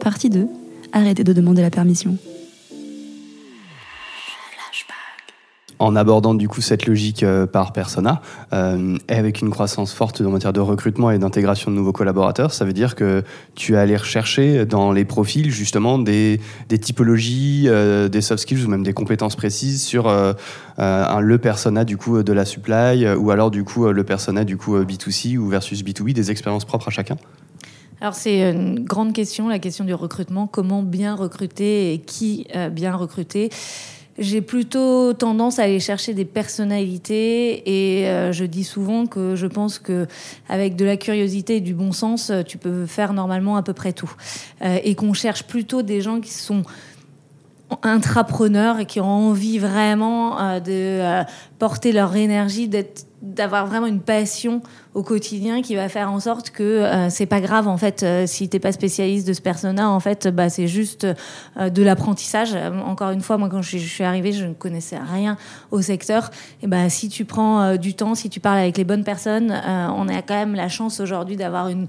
Partie 2. Arrêtez de demander la permission. en abordant du coup cette logique euh, par persona euh, et avec une croissance forte en matière de recrutement et d'intégration de nouveaux collaborateurs, ça veut dire que tu es allé rechercher dans les profils justement des, typologies, euh, des soft skills ou même des compétences précises sur le persona du coup de la supply ou alors du coup le persona du coup B2C ou versus B2B, des expériences propres à chacun? Alors c'est une grande question, la question du recrutement. Comment bien recruter et qui bien recruter? J'ai plutôt tendance à aller chercher des personnalités et euh, je dis souvent que je pense que avec de la curiosité et du bon sens, tu peux faire normalement à peu près tout. Euh, et qu'on cherche plutôt des gens qui sont intrapreneurs et qui ont envie vraiment euh, de porter leur énergie, d'avoir vraiment une passion au quotidien qui va faire en sorte que euh, c'est pas grave en fait euh, si t'es pas spécialiste de ce persona en fait bah c'est juste euh, de l'apprentissage. Encore une fois moi quand je, suis arrivée je ne connaissais rien au secteur. Et bah si tu prends du temps si tu parles avec les bonnes personnes on a quand même la chance aujourd'hui d'avoir une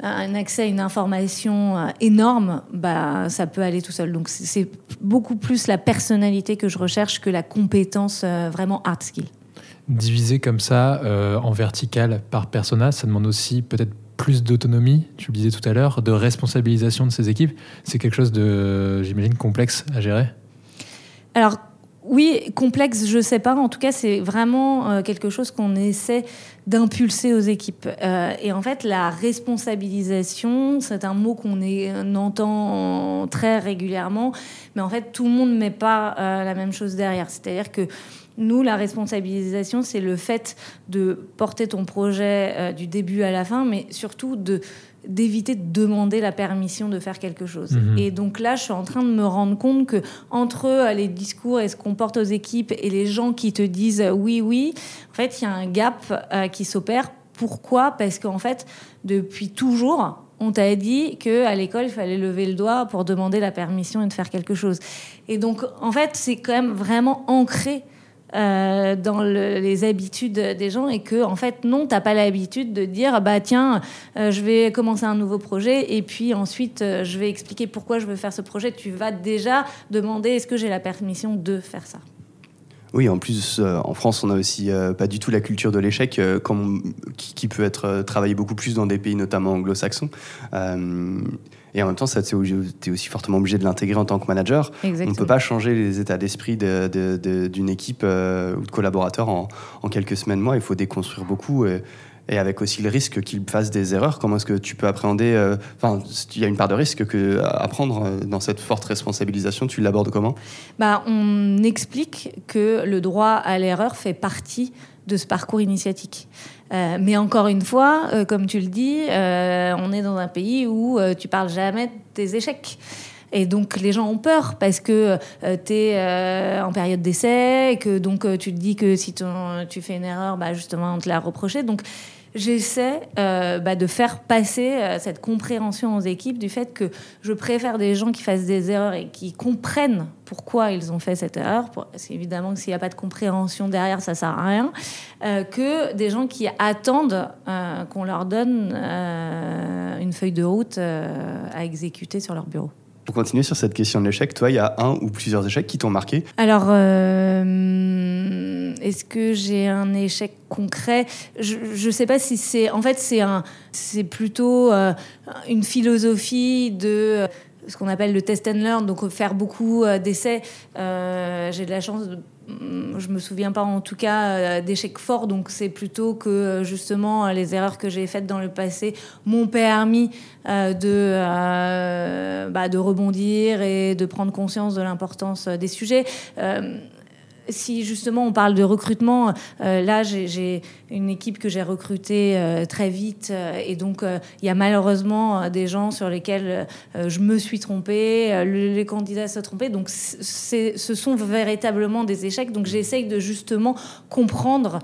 un accès à une information énorme, bah, ça peut aller tout seul. Donc c'est beaucoup plus la personnalité que je recherche que la compétence vraiment hard skill. Diviser comme ça euh, en vertical par persona, ça demande aussi peut-être plus d'autonomie, tu le disais tout à l'heure, de responsabilisation de ces équipes. C'est quelque chose de, j'imagine, complexe à gérer? Alors, oui, complexe, je sais pas. En tout cas, c'est vraiment euh, quelque chose qu'on essaie d'impulser aux équipes. Euh, et en fait, la responsabilisation, c'est un mot qu'on entend très régulièrement, mais en fait, tout le monde ne met pas la même chose derrière. C'est-à-dire que nous, la responsabilisation, c'est le fait de porter ton projet euh, du début à la fin, mais surtout de d'éviter de demander la permission de faire quelque chose. Mhm. Et donc là, je suis en train de me rendre compte que entre euh, les discours et ce qu'on porte aux équipes et les gens qui te disent euh, oui, oui, en fait, il y a un gap qui s'opère. Pourquoi? Parce qu'en fait, depuis toujours, on t'a dit que à l'école il fallait lever le doigt pour demander la permission et de faire quelque chose. Et donc en fait c'est quand même vraiment ancré euh, dans les habitudes des gens et que en fait non t'as pas l'habitude de dire bah tiens euh, je vais commencer un nouveau projet et puis ensuite euh, je vais expliquer pourquoi je veux faire ce projet. Tu vas déjà demander est-ce que j'ai la permission de faire ça? Oui, en plus, en France, on a aussi pas du tout la culture de l'échec, qui, qui, peut être travaillée beaucoup plus dans des pays, notamment anglo-saxons. Et en même temps, tu es aussi fortement obligé de l'intégrer en tant que manager. On ne peut pas changer les états d'esprit d'une équipe euh, ou de collaborateurs en, quelques semaines, mois. Il faut déconstruire beaucoup. Et, avec aussi le risque qu'ils fassent des erreurs. Comment est-ce que tu peux appréhender euh, Enfin, il y a une part de risque que, à prendre euh, dans cette forte responsabilisation. Tu l'abordes comment? Bah, On explique que le droit à l'erreur fait partie de ce parcours initiatique. Euh, mais encore une fois, euh, comme tu le dis, euh, on est dans un pays où tu parles jamais de tes échecs. Et donc les gens ont peur parce que tu es en période d'essai et que donc tu te dis que si tu fais une erreur, bah, justement on te l'a reproché. Donc j'essaie euh, bah, de faire passer euh, cette compréhension aux équipes du fait que je préfère des gens qui fassent des erreurs et qui comprennent pourquoi ils ont fait cette erreur, parce qu'évidemment s'il n'y a pas de compréhension derrière, ça sert à rien, euh, que des gens qui attendent qu'on leur donne une feuille de route à exécuter sur leur bureau. Pour continuer sur cette question de l'échec, toi, il y a un ou plusieurs échecs qui t'ont marqué? Alors, est-ce que j'ai un échec concret? Je ne sais pas si c'est. En fait, c'est un, c'est plutôt euh, une philosophie de euh, ce qu'on appelle le test and learn, donc faire beaucoup euh, d'essais. j'ai de la chance je me souviens pas en tout cas d'échecs forts, donc c'est plutôt que justement les erreurs que j'ai faites dans le passé m'ont permis de, bah, de rebondir et de prendre conscience de l'importance des sujets si justement on parle de recrutement, euh, là j'ai une équipe que j'ai recrutée euh, très vite euh, et donc il y a malheureusement des gens sur lesquels je me suis trompée, les candidats se sont trompés, donc ce sont véritablement des échecs. Donc j'essaye de justement comprendre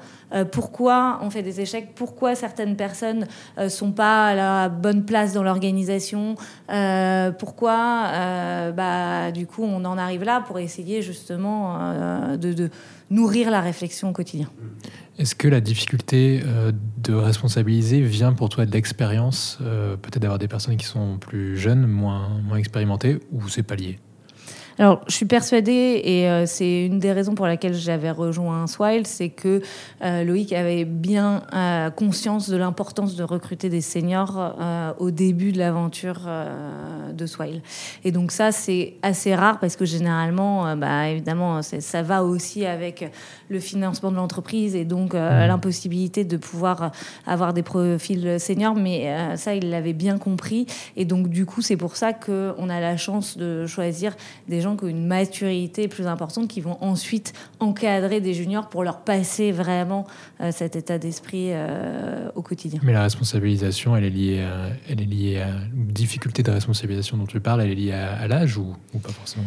pourquoi on fait des échecs, pourquoi certaines personnes ne sont pas à la bonne place dans l'organisation, pourquoi bah, du coup on en arrive là pour essayer justement de de, nourrir la réflexion au quotidien. Est-ce que la difficulté de responsabiliser vient pour toi de l'expérience, peut-être d'avoir des personnes qui sont plus jeunes, moins, moins expérimentées, ou c'est pas lié? Alors, je suis persuadée, et euh, c'est une des raisons pour laquelle j'avais rejoint Swile, c'est que euh, Loïc avait bien euh, conscience de l'importance de recruter des seniors au début de l'aventure de Swile. Et donc ça, c'est assez rare parce que généralement, bah, évidemment, ça va aussi avec le financement de l'entreprise et donc mmh. l'impossibilité de pouvoir avoir des profils seniors. Mais ça, il l'avait bien compris. Et donc, du coup, c'est pour ça qu'on a la chance de choisir des gens qui ont une maturité plus importante, qui vont ensuite encadrer des juniors pour leur passer vraiment euh, cet état d'esprit euh, au quotidien. Mais la responsabilisation, elle est liée à, elle est liée à difficulté de responsabilisation dont tu parles, elle est liée à, l'âge ou, pas forcément?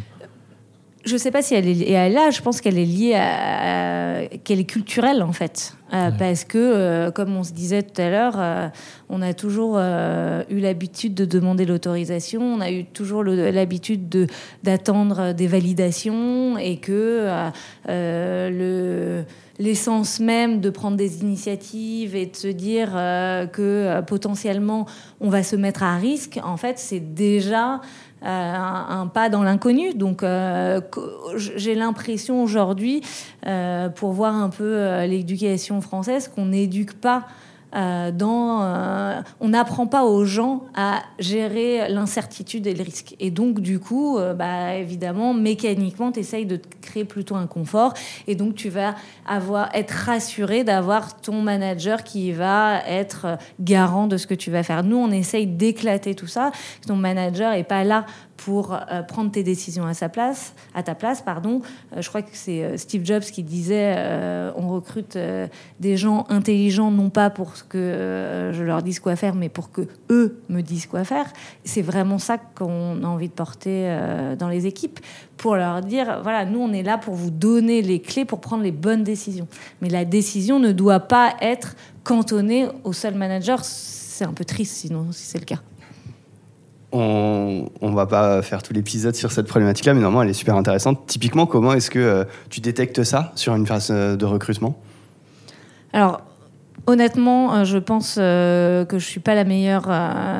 Je ne sais pas si elle est liée à l'âge, je pense qu'elle est liée à, qu'elle est culturelle en fait. Euh, parce que, euh, comme on se disait tout à l'heure, euh, on a toujours eu l'habitude de demander l'autorisation, on a eu toujours l'habitude de, d'attendre des validations et que le l'essence même de prendre des initiatives et de se dire que potentiellement on va se mettre à risque, en fait, c'est déjà un, pas dans l'inconnu. Donc, j'ai l'impression aujourd'hui, pour voir un peu l'éducation française qu'on n'éduque pas euh, euh, on n'apprend pas aux gens à gérer l'incertitude et le risque. Et donc, du coup, euh, bah, évidemment, mécaniquement, tu essayes de créer plutôt un confort. Et donc, tu vas avoir, être rassuré d'avoir ton manager qui va être garant de ce que tu vas faire. Nous, on essaye d'éclater tout ça. Ton manager n'est pas là pour euh, prendre tes décisions à sa place, à ta place, pardon. Euh, je crois que c'est euh, Steve Jobs qui disait on recrute des gens intelligents non pas pour que je leur dise quoi faire, mais pour que eux me disent quoi faire. C'est vraiment ça qu'on a envie de porter dans les équipes pour leur dire voilà, nous on est là pour vous donner les clés pour prendre les bonnes décisions. Mais la décision ne doit pas être cantonnée au seul manager. C'est un peu triste sinon si c'est le cas on, on va pas faire tout l'épisode sur cette problématique-là, mais normalement, elle est super intéressante. Typiquement, comment est-ce que euh, tu détectes ça sur une phase euh, de recrutement? Alors, honnêtement, euh, je pense que je suis pas la meilleure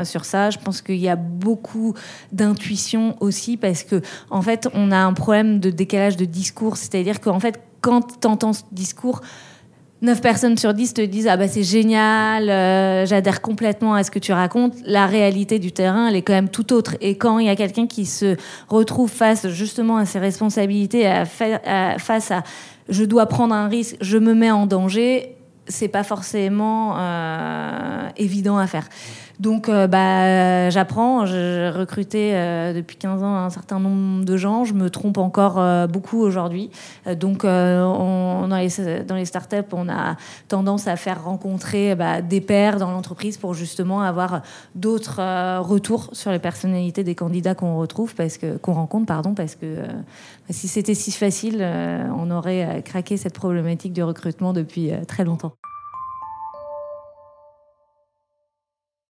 sur ça. Je pense qu'il y a beaucoup d'intuition aussi parce que, en fait, on a un problème de décalage de discours. C'est-à-dire qu'en fait, quand tu entends ce discours, 9 personnes sur 10 te disent ah bah c'est génial, euh, j'adhère complètement à ce que tu racontes. La réalité du terrain, elle est quand même tout autre. Et quand il y a quelqu'un qui se retrouve face justement à ses responsabilités, face à je dois prendre un risque, je me mets en danger, c'est pas forcément euh, évident à faire. Donc, euh, bah, j'apprends. J'ai recruté euh, depuis 15 ans un certain nombre de gens. Je me trompe encore euh, beaucoup aujourd'hui. donc, on, dans, les, dans les startups, on a tendance à faire rencontrer bah, des pairs dans l'entreprise pour justement avoir d'autres retours sur les personnalités des candidats qu'on retrouve, parce que qu'on rencontre, pardon, parce que si c'était si facile, on aurait craqué cette problématique du recrutement depuis très longtemps.